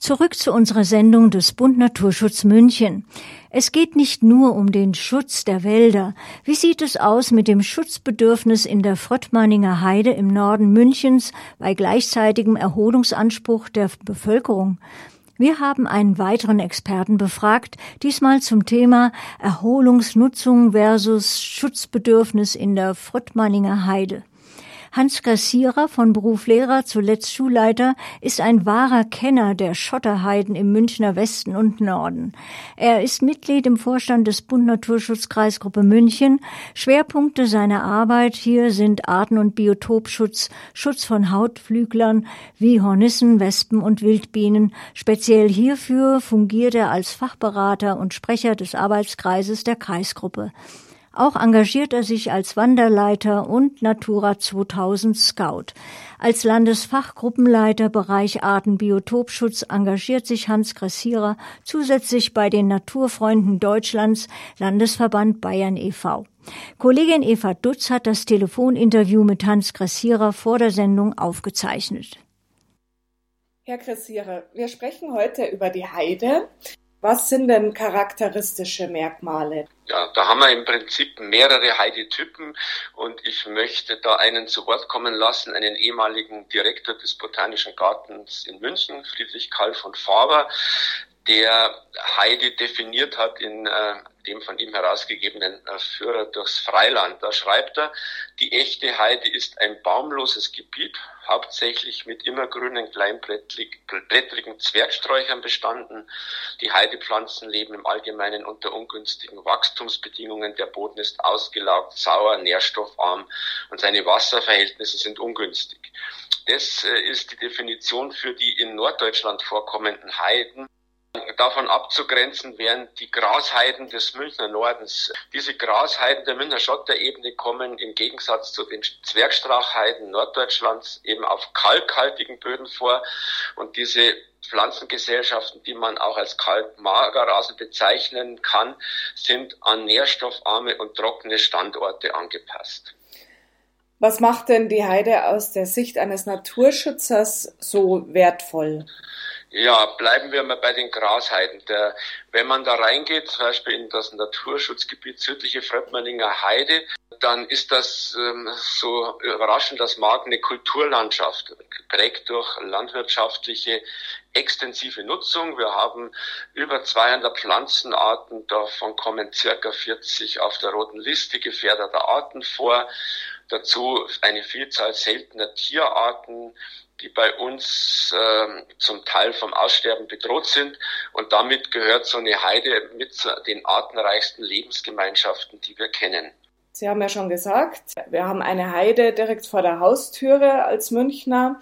Zurück zu unserer Sendung des Bund Naturschutz München. Es geht nicht nur um den Schutz der Wälder. Wie sieht es aus mit dem Schutzbedürfnis in der Fröttmanninger Heide im Norden Münchens bei gleichzeitigem Erholungsanspruch der Bevölkerung? Wir haben einen weiteren Experten befragt, diesmal zum Thema Erholungsnutzung versus Schutzbedürfnis in der Fröttmanninger Heide. Hans Grassierer von Beruf Lehrer, zuletzt Schulleiter, ist ein wahrer Kenner der Schotterheiden im Münchner Westen und Norden. Er ist Mitglied im Vorstand des Bund Naturschutzkreisgruppe München. Schwerpunkte seiner Arbeit hier sind Arten- und Biotopschutz, Schutz von Hautflüglern wie Hornissen, Wespen und Wildbienen. Speziell hierfür fungiert er als Fachberater und Sprecher des Arbeitskreises der Kreisgruppe. Auch engagiert er sich als Wanderleiter und Natura 2000 Scout. Als Landesfachgruppenleiter Bereich Artenbiotopschutz engagiert sich Hans Gressierer zusätzlich bei den Naturfreunden Deutschlands Landesverband Bayern e.V. Kollegin Eva Dutz hat das Telefoninterview mit Hans Gressierer vor der Sendung aufgezeichnet. Herr Gressierer, wir sprechen heute über die Heide. Was sind denn charakteristische Merkmale? Ja, da haben wir im Prinzip mehrere Heidetypen und ich möchte da einen zu Wort kommen lassen, einen ehemaligen Direktor des Botanischen Gartens in München, Friedrich Karl von Faber, der Heide definiert hat in äh, dem von ihm herausgegebenen äh, Führer durchs Freiland. Da schreibt er, die echte Heide ist ein baumloses Gebiet, hauptsächlich mit immergrünen kleinblättrigen Zwergsträuchern bestanden. Die Heidepflanzen leben im Allgemeinen unter ungünstigen Wachstumsbedingungen. Der Boden ist ausgelaugt, sauer, nährstoffarm und seine Wasserverhältnisse sind ungünstig. Das äh, ist die Definition für die in Norddeutschland vorkommenden Heiden. Davon abzugrenzen wären die Grasheiden des Münchner Nordens. Diese Grasheiden der Münchner Schotterebene kommen im Gegensatz zu den Zwergstrauchheiden Norddeutschlands eben auf kalkhaltigen Böden vor und diese Pflanzengesellschaften, die man auch als Kalkmagerrasen bezeichnen kann, sind an nährstoffarme und trockene Standorte angepasst. Was macht denn die Heide aus der Sicht eines Naturschützers so wertvoll? Ja, bleiben wir mal bei den Grasheiden. Der, wenn man da reingeht, zum Beispiel in das Naturschutzgebiet südliche Fröttmanninger Heide, dann ist das ähm, so überraschend, das mag eine Kulturlandschaft, geprägt durch landwirtschaftliche extensive Nutzung. Wir haben über 200 Pflanzenarten, davon kommen circa 40 auf der roten Liste gefährdeter Arten vor. Dazu eine Vielzahl seltener Tierarten, die bei uns äh, zum Teil vom Aussterben bedroht sind. Und damit gehört so eine Heide mit den artenreichsten Lebensgemeinschaften, die wir kennen. Sie haben ja schon gesagt, wir haben eine Heide direkt vor der Haustüre als Münchner.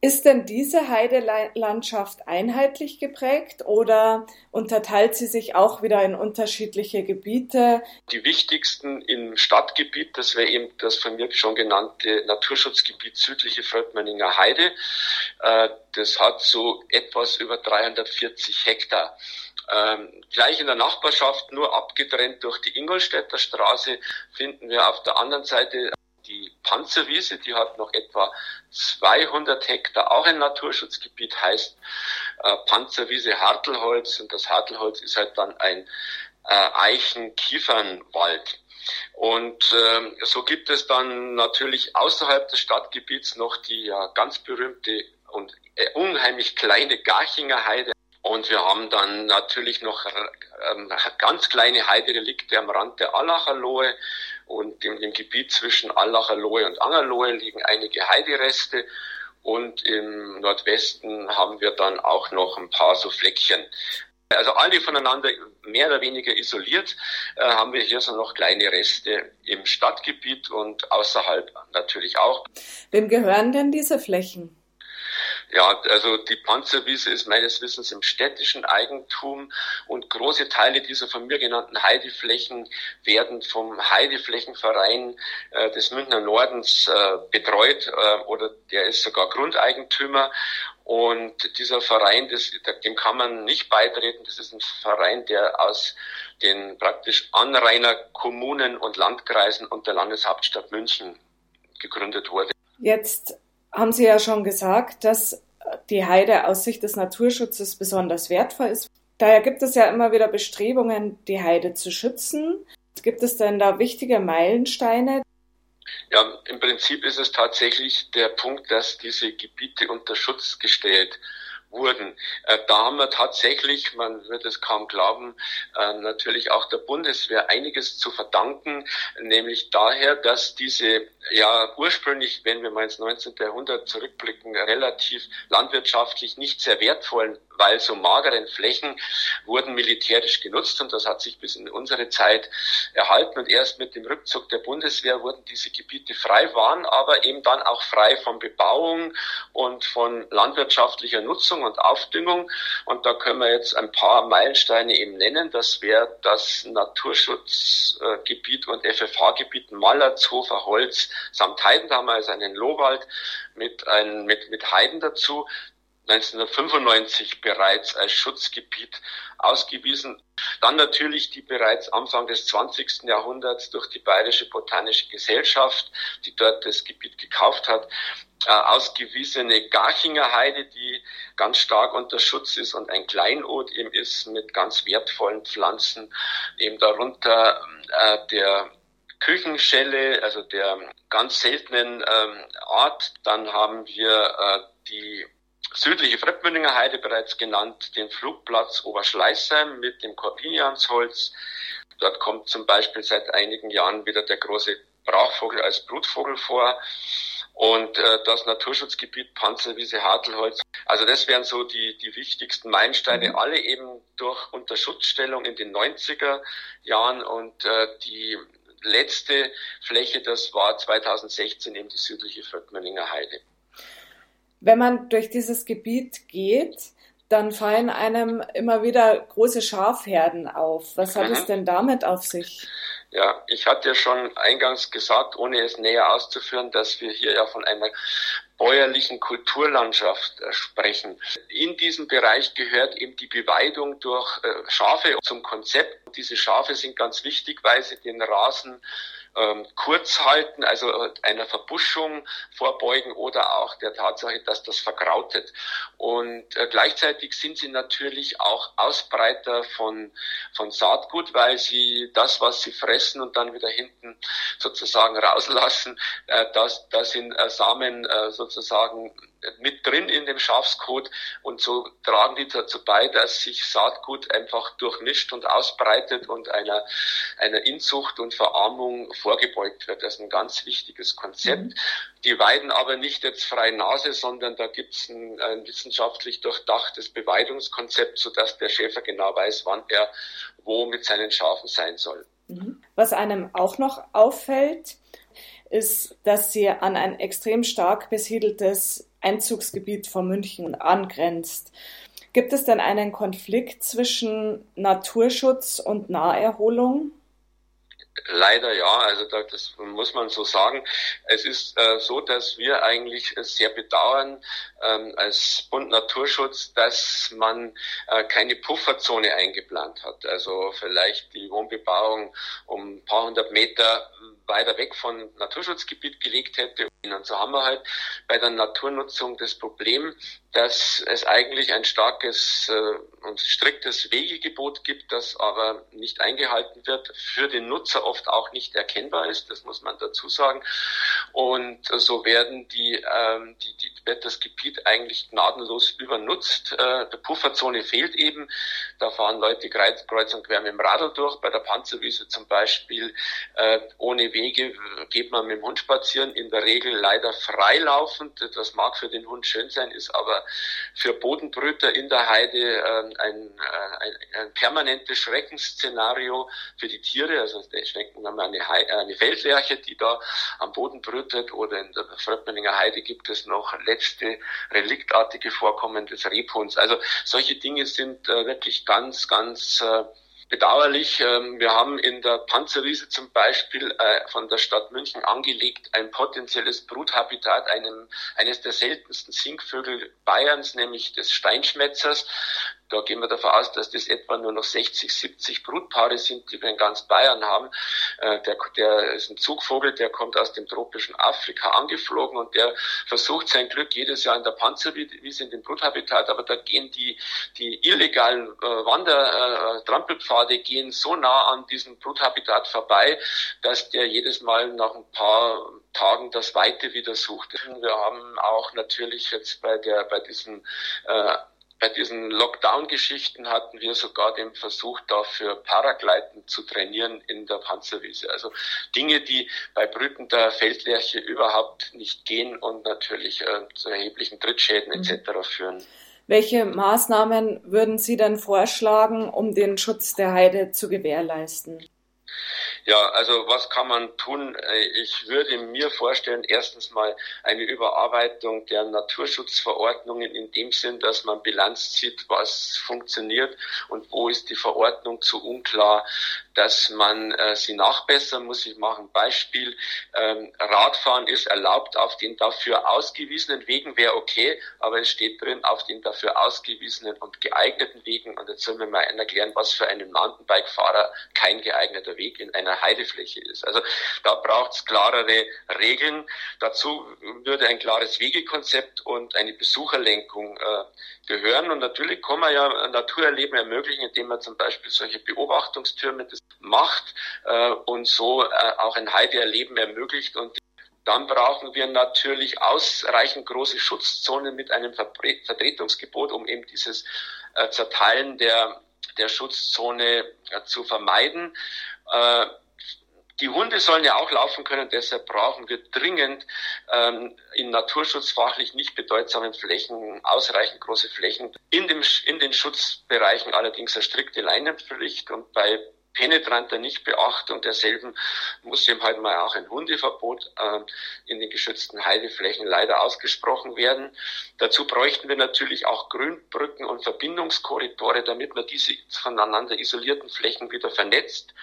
Ist denn diese Heidelandschaft einheitlich geprägt oder unterteilt sie sich auch wieder in unterschiedliche Gebiete? Die wichtigsten im Stadtgebiet, das wäre eben das von mir schon genannte Naturschutzgebiet südliche Fröttmanninger Heide. Äh, das hat so etwas über 340 Hektar. Ähm, gleich in der Nachbarschaft, nur abgetrennt durch die Ingolstädter Straße, finden wir auf der anderen Seite die Panzerwiese, die hat noch etwa 200 Hektar, auch ein Naturschutzgebiet, heißt äh, Panzerwiese Hartelholz und das Hartelholz ist halt dann ein äh, Eichen-Kiefernwald. Und äh, so gibt es dann natürlich außerhalb des Stadtgebiets noch die ja, ganz berühmte und äh, unheimlich kleine Garchinger Heide. Und wir haben dann natürlich noch ähm, ganz kleine Heiderelikte am Rand der Allacher Lohe und im, im Gebiet zwischen Allacher Lohe und Angerlohe liegen einige Heidereste. Und im Nordwesten haben wir dann auch noch ein paar so Fleckchen. Also alle voneinander mehr oder weniger isoliert, äh, haben wir hier so noch kleine Reste im Stadtgebiet und außerhalb natürlich auch. Wem gehören denn diese Flächen? Ja, also die Panzerwiese ist meines Wissens im städtischen Eigentum und große Teile dieser von mir genannten Heideflächen werden vom Heideflächenverein äh, des Münchner Nordens äh, betreut äh, oder der ist sogar Grundeigentümer und dieser Verein, das, dem kann man nicht beitreten. Das ist ein Verein, der aus den praktisch Anrainerkommunen und Landkreisen und der Landeshauptstadt München gegründet wurde. Jetzt haben Sie ja schon gesagt, dass die Heide aus Sicht des Naturschutzes besonders wertvoll ist. Daher gibt es ja immer wieder Bestrebungen, die Heide zu schützen. Gibt es denn da wichtige Meilensteine? Ja, im Prinzip ist es tatsächlich der Punkt, dass diese Gebiete unter Schutz gestellt wurden. Äh, da haben wir tatsächlich, man wird es kaum glauben, äh, natürlich auch der Bundeswehr einiges zu verdanken, nämlich daher, dass diese ja ursprünglich, wenn wir mal ins 19. Jahrhundert zurückblicken, relativ landwirtschaftlich nicht sehr wertvollen weil so mageren Flächen wurden militärisch genutzt und das hat sich bis in unsere Zeit erhalten und erst mit dem Rückzug der Bundeswehr wurden diese Gebiete frei, waren aber eben dann auch frei von Bebauung und von landwirtschaftlicher Nutzung und Aufdüngung und da können wir jetzt ein paar Meilensteine eben nennen. Das wäre das Naturschutzgebiet und FFH-Gebiet Mallerzhofer Holz samt Heiden. Da haben wir also einen Lohwald mit, ein, mit, mit Heiden dazu. 1995 bereits als Schutzgebiet ausgewiesen. Dann natürlich die bereits Anfang des 20. Jahrhunderts durch die Bayerische Botanische Gesellschaft, die dort das Gebiet gekauft hat, äh, ausgewiesene Garchinger Heide, die ganz stark unter Schutz ist und ein Kleinod eben ist mit ganz wertvollen Pflanzen, eben darunter äh, der Küchenschelle, also der ganz seltenen ähm, Art. Dann haben wir äh, die südliche Frettmündinger Heide bereits genannt, den Flugplatz Oberschleißheim mit dem Corpiniansholz. Dort kommt zum Beispiel seit einigen Jahren wieder der große Brachvogel als Brutvogel vor. Und äh, das Naturschutzgebiet Panzerwiese Hartelholz. Also das wären so die, die wichtigsten Meilensteine, mhm. alle eben durch Unterschutzstellung in den 90er Jahren. Und äh, die letzte Fläche, das war 2016 eben die südliche Vöckmänninger Heide. Wenn man durch dieses Gebiet geht, dann fallen einem immer wieder große Schafherden auf. Was hat mhm. es denn damit auf sich? Ja, ich hatte ja schon eingangs gesagt, ohne es näher auszuführen, dass wir hier ja von einer bäuerlichen Kulturlandschaft äh, sprechen. In diesem Bereich gehört eben die Beweidung durch äh, Schafe zum Konzept. Diese Schafe sind ganz wichtig, weil sie den Rasen ähm, kurz halten, also äh, einer Verbuschung vorbeugen oder auch der Tatsache, dass das verkrautet. Und äh, gleichzeitig sind sie natürlich auch Ausbreiter von, von Saatgut, weil sie das, was sie fressen und dann wieder hinten sozusagen rauslassen, äh, das, das sind äh, Samen äh, sozusagen mit drin in dem Schafskot und so tragen die dazu bei, dass sich Saatgut einfach durchmischt und ausbreitet und einer, einer Inzucht und Verarmung vorgebeugt wird. Das ist ein ganz wichtiges Konzept. Mhm. Die weiden aber nicht jetzt freie Nase, sondern da gibt es ein, ein, wissenschaftlich durchdachtes Beweidungskonzept, sodass der Schäfer genau weiß, wann er wo mit seinen Schafen sein soll. Mhm. Was einem auch noch auffällt, ist, dass sie an ein extrem stark besiedeltes Einzugsgebiet von München angrenzt. Gibt es denn einen Konflikt zwischen Naturschutz und Naherholung? Leider ja, also das muss man so sagen. Es ist äh, so, dass wir eigentlich sehr bedauern ähm, als Bund Naturschutz, dass man äh, keine Pufferzone eingeplant hat. Also vielleicht die Wohnbebauung um ein paar hundert Meter weiter weg von Naturschutzgebiet gelegt hätte. Und so haben wir halt bei der Naturnutzung das Problem, dass es eigentlich ein starkes äh, und striktes Wegegebot gibt, das aber nicht eingehalten wird, für den Nutzer oft auch nicht erkennbar ist, das muss man dazu sagen. Und so werden die, ähm, die, die wird das Gebiet eigentlich gnadenlos übernutzt. Äh, der Pufferzone fehlt eben. Da fahren Leute kreuz, und quer mit dem Radl durch. Bei der Panzerwiese zum Beispiel äh, ohne Wege geht man mit dem Hund spazieren, in der Regel leider freilaufend. Das mag für den Hund schön sein, ist aber für Bodenbrüter in der Heide ähm, ein, äh, ein, ein permanentes Schreckensszenario für die Tiere. Also denken wir mal eine, eine Feldlerche, die da am Boden brütet oder in der Fröppmelinger Heide gibt es noch letzte reliktartige Vorkommen des Rebhuhns. Also solche Dinge sind äh, wirklich ganz, ganz äh, bedauerlich. Ähm, wir haben in der Panzerwiese zum Beispiel äh, von der Stadt München angelegt ein potenzielles Bruthabitat einem, eines der seltensten Singvögel Bayerns, nämlich des Steinschmetzers. Da gehen wir davon aus, dass das etwa nur noch 60, 70 Brutpaare sind, die wir in ganz Bayern haben. Äh, der, der ist ein Zugvogel, der kommt aus dem tropischen Afrika angeflogen und der versucht sein Glück jedes Jahr in der Panzerwiese in dem Bruthabitat, aber da gehen die, die illegalen äh, Wander, äh, Trampelpfade gehen so nah an diesem Bruthabitat vorbei, dass der jedes Mal nach ein paar Tagen das Weite wieder sucht. Wir haben auch natürlich jetzt bei der, bei diesen äh, bei diesen Lockdown-Geschichten hatten wir sogar den Versuch dafür Paragleiten zu trainieren in der Panzerwiese. Also Dinge, die bei brütender Feldlerche überhaupt nicht gehen und natürlich äh, zu erheblichen Trittschäden mhm. etc. führen. Welche Maßnahmen würden Sie denn vorschlagen, um den Schutz der Heide zu gewährleisten? Ja, also was kann man tun? Äh, ich würde mir vorstellen, erstens mal eine Überarbeitung der Naturschutzverordnungen in dem Sinn, dass man Bilanz zieht, was funktioniert und wo ist die Verordnung zu unklar, dass man äh, sie nachbessern muss. Ich mache ein Beispiel. Ähm, Radfahren ist erlaubt auf den dafür ausgewiesenen Wegen, wäre okay, aber es steht drin, auf den dafür ausgewiesenen und geeigneten Wegen. Und jetzt soll mir mal einer erklären, was für einen Mountainbike-Fahrer kein geeigneter Weg in einer Heidefläche ist. Also da braucht es klarere Regeln. Dazu würde ein klares Wegekonzept und eine Besucherlenkung äh, gehören. Und natürlich kann man ja Naturerleben ermöglichen, indem man zum Beispiel solche Beobachtungstürme macht äh, und so äh, auch ein Heideerleben ermöglicht. Und dann brauchen wir natürlich ausreichend große Schutzzonen mit einem Vertretungsgebot, um eben dieses äh, Zerteilen der, der Schutzzone äh, zu vermeiden. Äh, die Hunde sollen ja auch laufen können, deshalb brauchen wir dringend ähm, in naturschutzfachlich nicht bedeutsamen Flächen ausreichend große Flächen. In, dem, in den Schutzbereichen allerdings eine strikte Leinenpflicht und bei penetranter Nichtbeachtung derselben muss eben halt mal auch ein Hundeverbot äh, in den geschützten Heideflächen leider ausgesprochen werden. Dazu bräuchten wir natürlich auch Grünbrücken und Verbindungskorridore, damit man diese voneinander isolierten Flächen wieder vernetzt.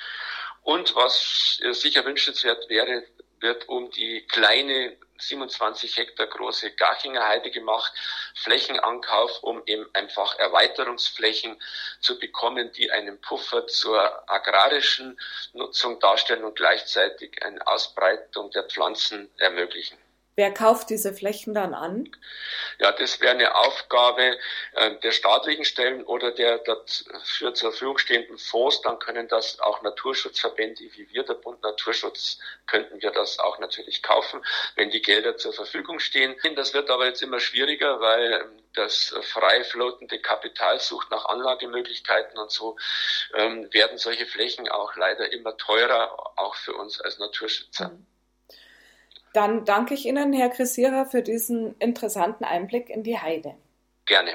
Und was sicher wünschenswert wäre, wird um die kleine 27 Hektar große Garchinger Heide gemacht, Flächenankauf, um eben einfach Erweiterungsflächen zu bekommen, die einen Puffer zur agrarischen Nutzung darstellen und gleichzeitig eine Ausbreitung der Pflanzen ermöglichen. Wer kauft diese Flächen dann an? Ja, das wäre eine Aufgabe äh, der staatlichen Stellen oder der dafür zur Verfügung stehenden Fonds. Dann können das auch Naturschutzverbände wie wir, der Bund Naturschutz, könnten wir das auch natürlich kaufen, wenn die Gelder zur Verfügung stehen. Das wird aber jetzt immer schwieriger, weil ähm, das frei floatende Kapital sucht nach Anlagemöglichkeiten und so ähm, werden solche Flächen auch leider immer teurer, auch für uns als Naturschützer. Mhm. Dann danke ich Ihnen, Herr Chrisierer, für diesen interessanten Einblick in die Heide. Gerne.